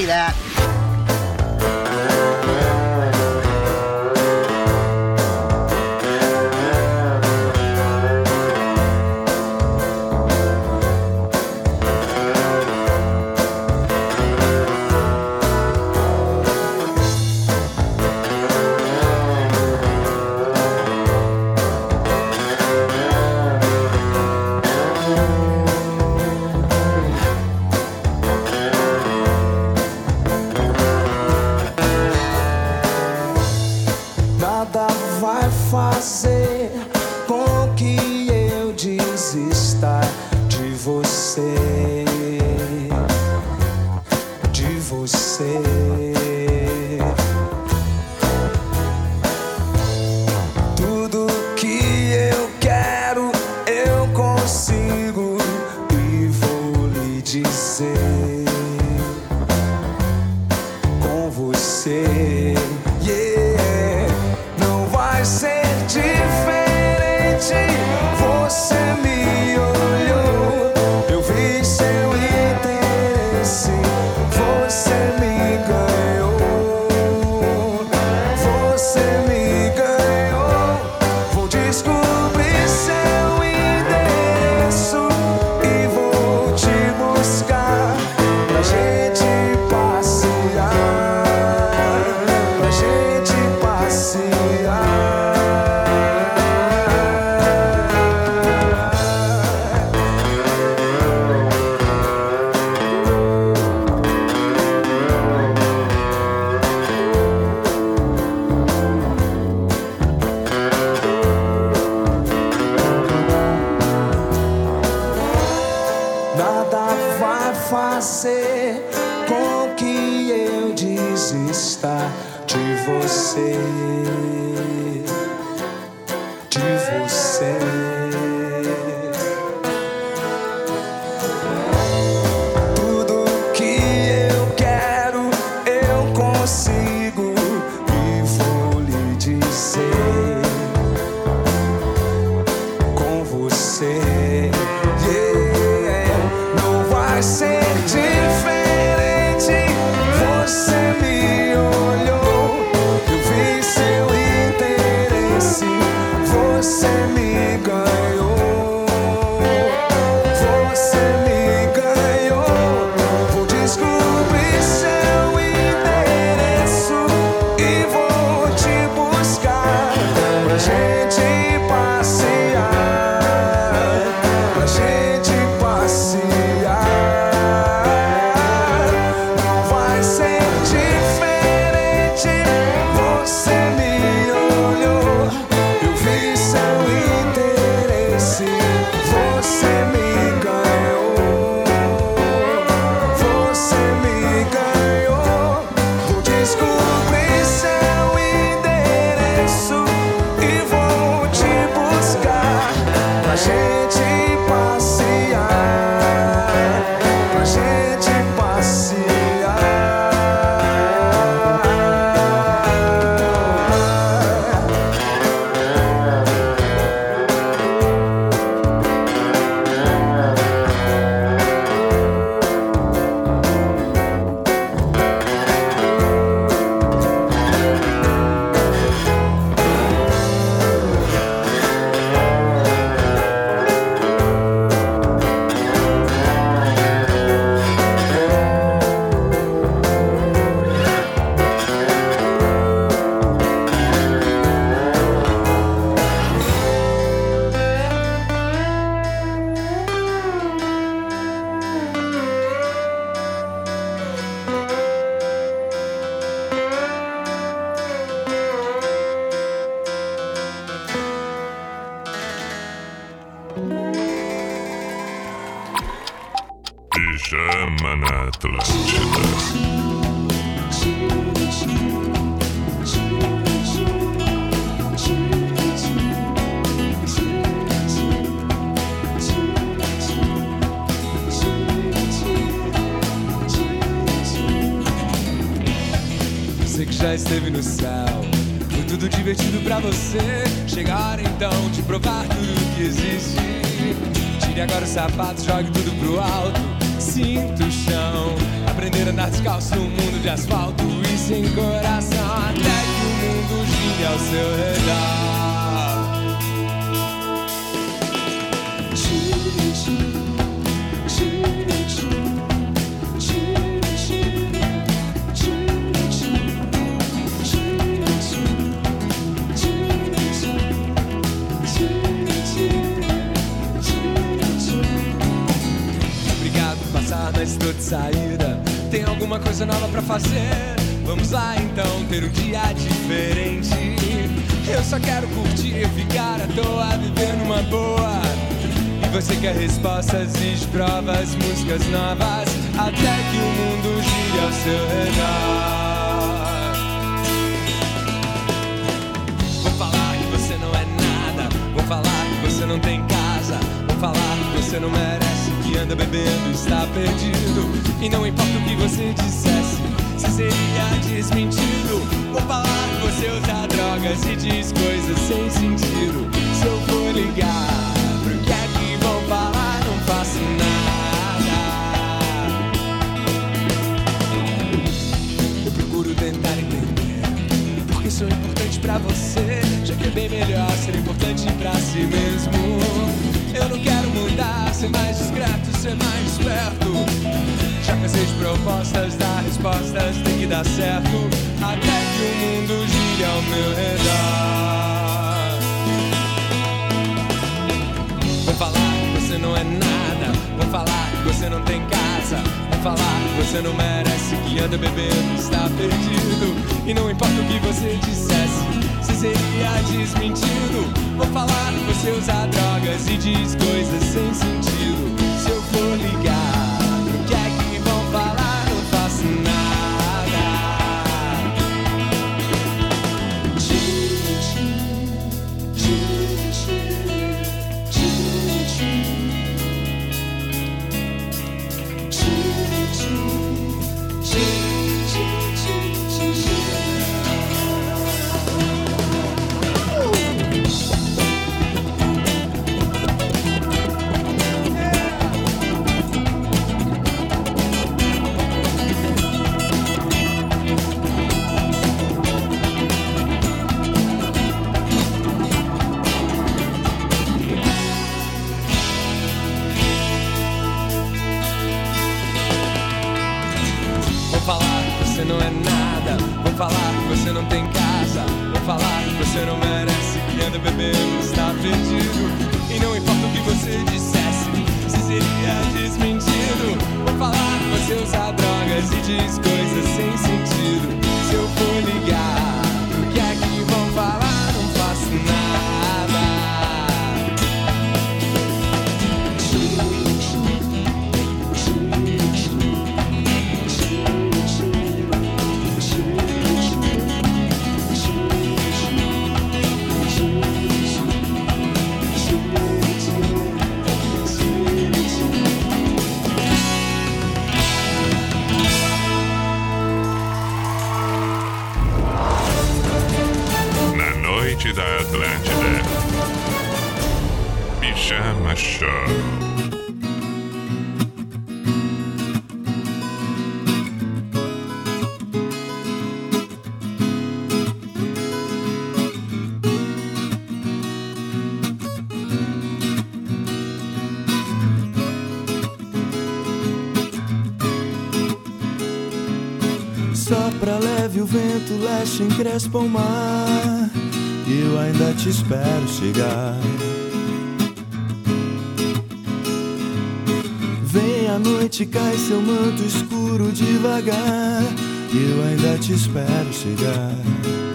Copy that. E respostas e provas, músicas novas, até que o mundo gire ao seu redor. Vou falar que você não é nada. Vou falar que você não tem casa. Vou falar que você não merece. Que anda bebendo, está perdido. E não importa o que você dissesse, se seria desmentido. Vou falar que você usa drogas e diz coisas sem sentido. Se eu for ligar, ser mais discreto, ser mais esperto. Já cansei de propostas, dar respostas, tem que dar certo. Até que o mundo gire ao meu redor. Vou falar que você não é nada. Vou falar que você não tem casa. Vou falar que você não merece. Que anda bebendo, está perdido. E não importa o que você dissesse, se seria desmentido. Vou falar que você usa drogas e diz coisas sem sentido. Se Só Sopra leve o vento, leste encrespa o mar. Eu ainda te espero chegar. noite cai seu manto escuro devagar. Eu ainda te espero chegar.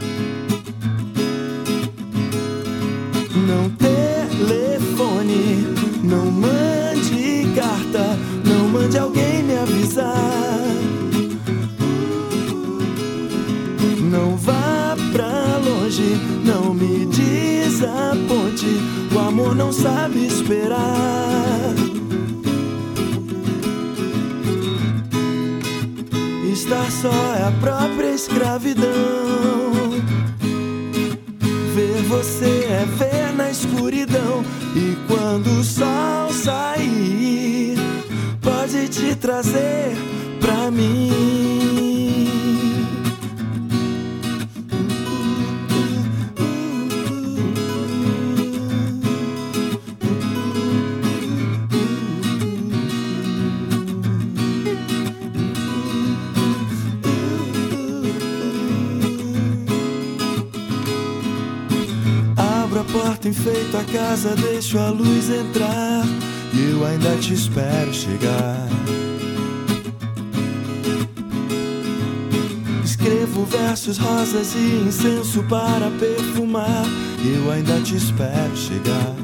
incenso para perfumar. Eu ainda te espero chegar.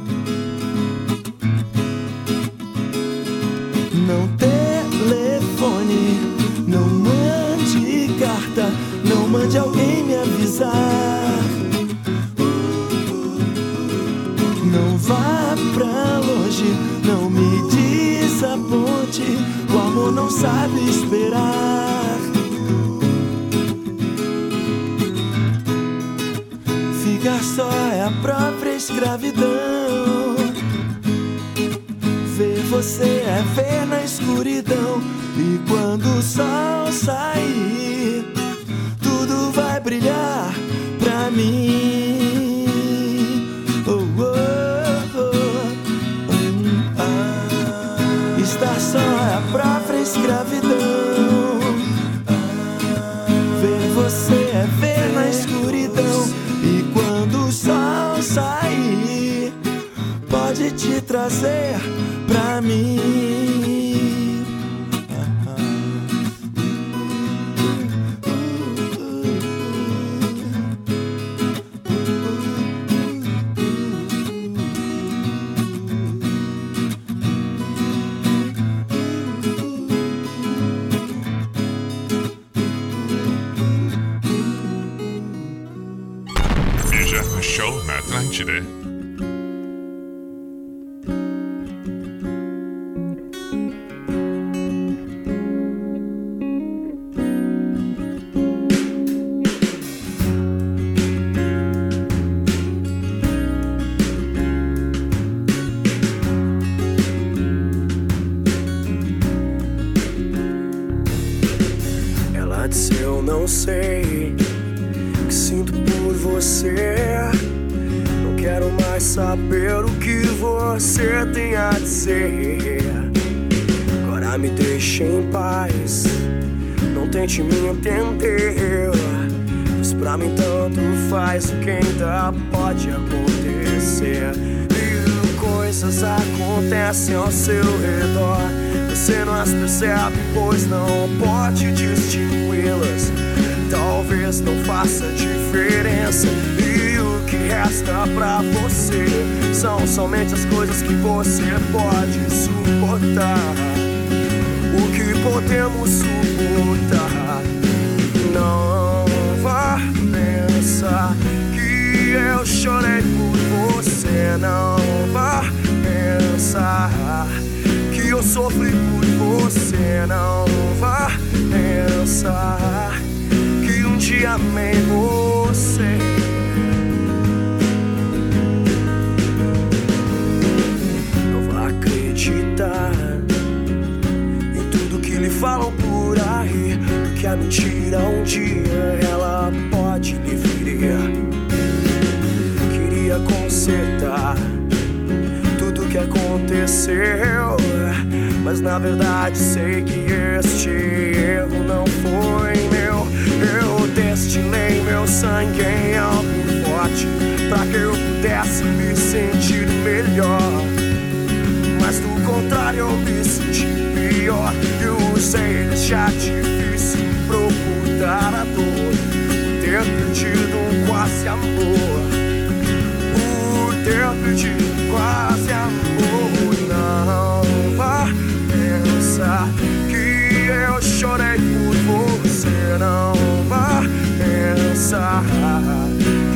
Não tente me entender. Pois pra mim tanto faz o que ainda pode acontecer. Coisas acontecem ao seu redor. Você não as percebe, pois não pode distingui-las. Talvez não faça diferença. E o que resta pra você são somente as coisas que você pode suportar. O que podemos eu chorei por você. Não vá pensar que eu sofri por você. Não vá pensar que um dia amei você. Não vá acreditar em tudo que lhe falam por aí. Porque a mentira um dia ela Tudo que aconteceu. Mas na verdade sei que este erro não foi meu. Eu destilei meu sangue em algo forte pra que eu pudesse me sentir melhor. Mas do contrário eu me senti pior. Eu usei deixar difícil procurar a dor. Ter perdido um quase amor. Ter perdido quase amor. Não vá pensar que eu chorei por você. Não vá pensar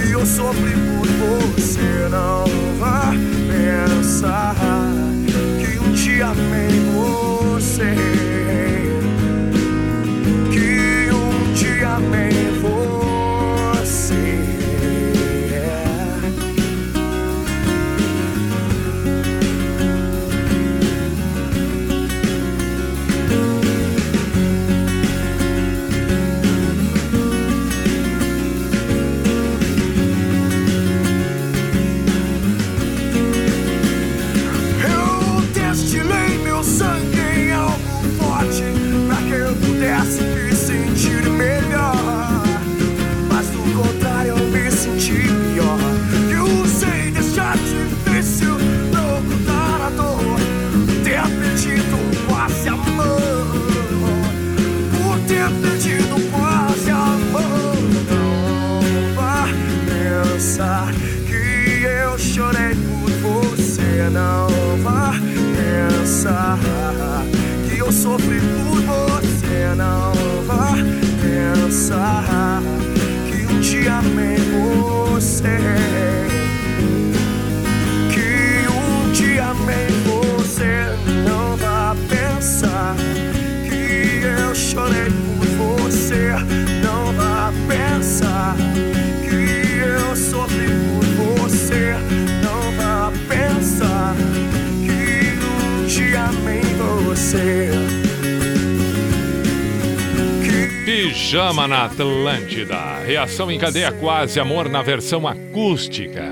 que eu sofri por você. Não vá pensar que um dia amei você. Não vá pensar Pijama na Atlântida. Reação em cadeia quase amor na versão acústica.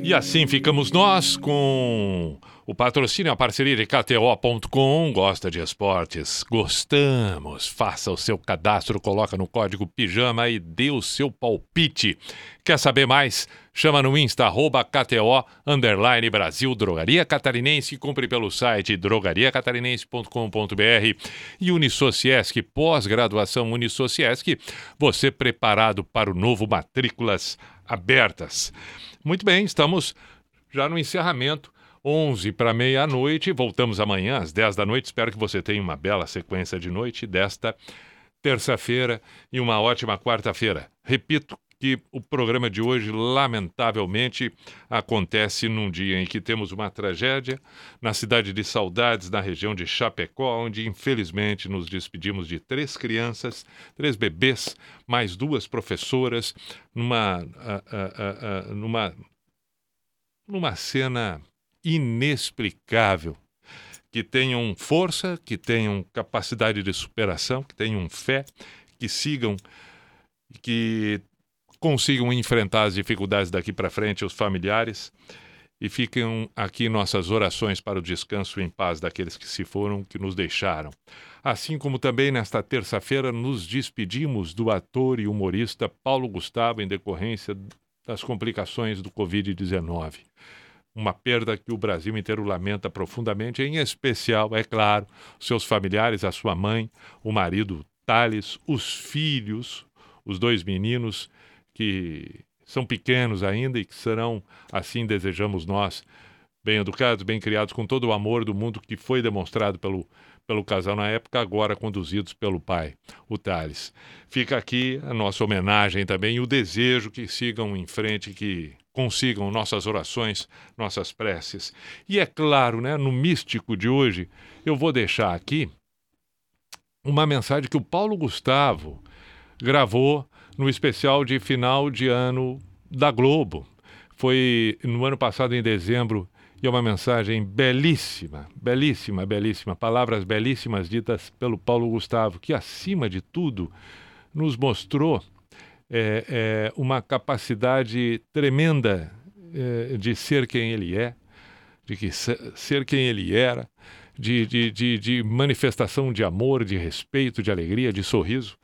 E assim ficamos nós com o patrocínio, a parceria de KTO.com. Gosta de esportes? Gostamos. Faça o seu cadastro, coloca no código pijama e dê o seu palpite. Quer saber mais? Chama no Insta, arroba KTO, underline Brasil, Drogaria Catarinense. Compre pelo site drogariacatarinense.com.br e Unisociesc, pós-graduação Unisociesc. Você preparado para o novo Matrículas Abertas. Muito bem, estamos já no encerramento. 11 para meia-noite. Voltamos amanhã às 10 da noite. Espero que você tenha uma bela sequência de noite desta terça-feira e uma ótima quarta-feira. Repito que o programa de hoje, lamentavelmente, acontece num dia em que temos uma tragédia na cidade de Saudades, na região de Chapecó, onde infelizmente nos despedimos de três crianças, três bebês, mais duas professoras, numa, ah, ah, ah, numa, numa cena inexplicável. Que tenham força, que tenham capacidade de superação, que tenham fé, que sigam, que consigam enfrentar as dificuldades daqui para frente, os familiares, E ficam aqui nossas orações para o descanso em paz daqueles que se foram, que nos deixaram. Assim como também nesta terça-feira nos despedimos do ator e humorista Paulo Gustavo em decorrência das complicações do Covid-19. Uma perda que o Brasil inteiro lamenta profundamente, em especial, é claro, seus familiares, a sua mãe, o marido Thales, os filhos, os dois meninos que são pequenos ainda e que serão, assim desejamos nós, bem educados, bem criados, com todo o amor do mundo que foi demonstrado pelo, pelo casal na época, agora conduzidos pelo pai, o Thales. Fica aqui a nossa homenagem também e o desejo que sigam em frente, que consigam nossas orações, nossas preces. E é claro, né, no místico de hoje, eu vou deixar aqui uma mensagem que o Paulo Gustavo gravou no especial de final de ano da Globo. Foi no ano passado, em dezembro, e é uma mensagem belíssima, belíssima, belíssima. Palavras belíssimas ditas pelo Paulo Gustavo, que, acima de tudo, nos mostrou é, é, uma capacidade tremenda é, de ser quem ele é, de que se- ser quem ele era, de, de, de, de manifestação de amor, de respeito, de alegria, de sorriso.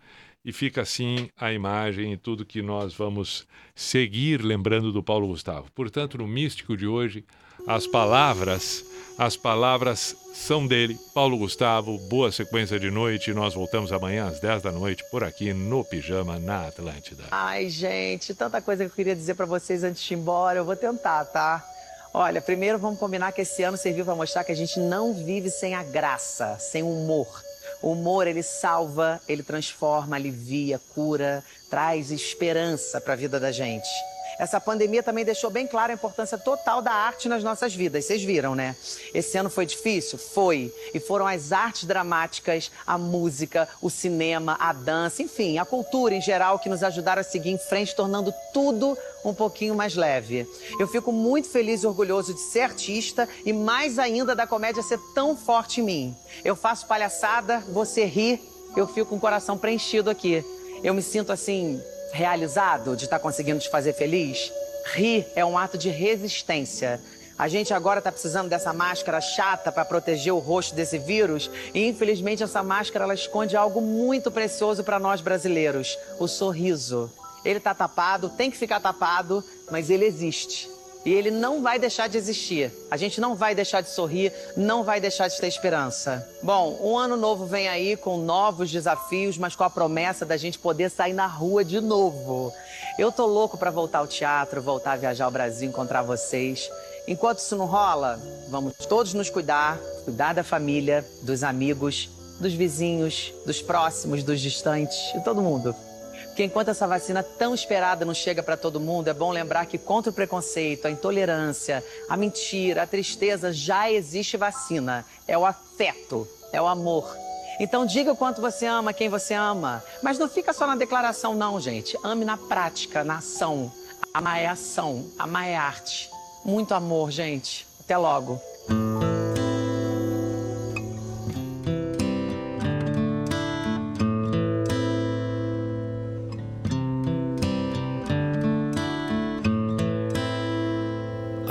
E fica assim a imagem e tudo que nós vamos seguir lembrando do Paulo Gustavo. Portanto, no místico de hoje, as palavras, as palavras são dele, Paulo Gustavo. Boa sequência de noite. Nós voltamos amanhã às 10 da noite por aqui no Pijama na Atlântida. Ai, gente, tanta coisa que eu queria dizer pra vocês antes de ir embora. Eu vou tentar, tá? Olha, primeiro vamos combinar que esse ano serviu pra mostrar que a gente não vive sem a graça, sem o humor. O humor, ele salva, ele transforma, alivia, cura, traz esperança pra vida da gente. Essa pandemia também deixou bem clara a importância total da arte nas nossas vidas. Vocês viram, né? Esse ano foi difícil? Foi. E foram as artes dramáticas, a música, o cinema, a dança, enfim, a cultura em geral que nos ajudaram a seguir em frente, tornando tudo um pouquinho mais leve. Eu fico muito feliz e orgulhoso de ser artista e mais ainda da comédia ser tão forte em mim. Eu faço palhaçada, você ri, eu fico com o coração preenchido aqui. Eu me sinto assim realizado de estar conseguindo te fazer feliz. Rir é um ato de resistência. A gente agora está precisando dessa máscara chata para proteger o rosto desse vírus e infelizmente essa máscara ela esconde algo muito precioso para nós brasileiros, o sorriso. Ele está tapado, tem que ficar tapado, mas ele existe. E ele não vai deixar de existir. A gente não vai deixar de sorrir, não vai deixar de ter esperança. Bom, um ano novo vem aí com novos desafios, mas com a promessa da gente poder sair na rua de novo. Eu tô louco para voltar ao teatro, voltar a viajar ao Brasil, encontrar vocês. Enquanto isso não rola, vamos todos nos cuidar, cuidar da família, dos amigos, dos vizinhos, dos próximos, dos distantes, de todo mundo. Porque enquanto essa vacina tão esperada não chega para todo mundo, é bom lembrar que contra o preconceito, a intolerância, a mentira, a tristeza, já existe vacina. É o afeto, é o amor. Então diga o quanto você ama quem você ama. Mas não fica só na declaração, não, gente. Ame na prática, na ação. Amar é ação, amar é arte. Muito amor, gente. Até logo.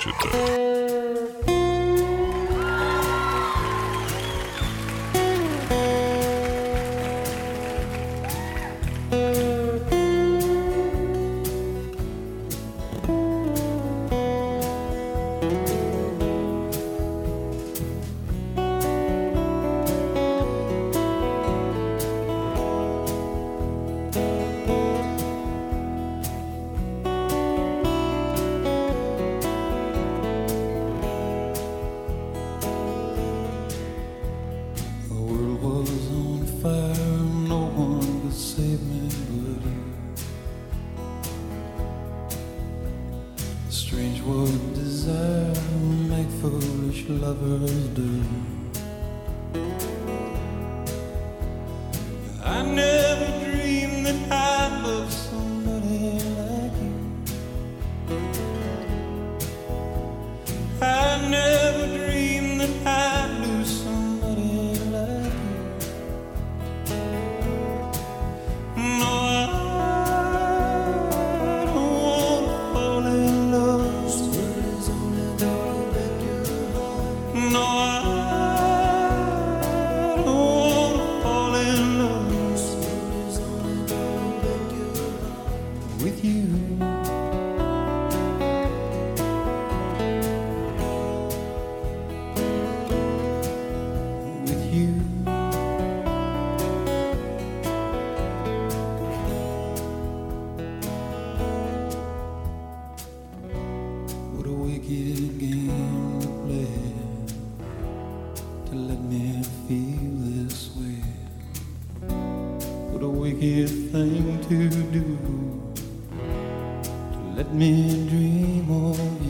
Atlântida. Wicked game to play to let me feel this way. What a wicked thing to do to let me dream of you.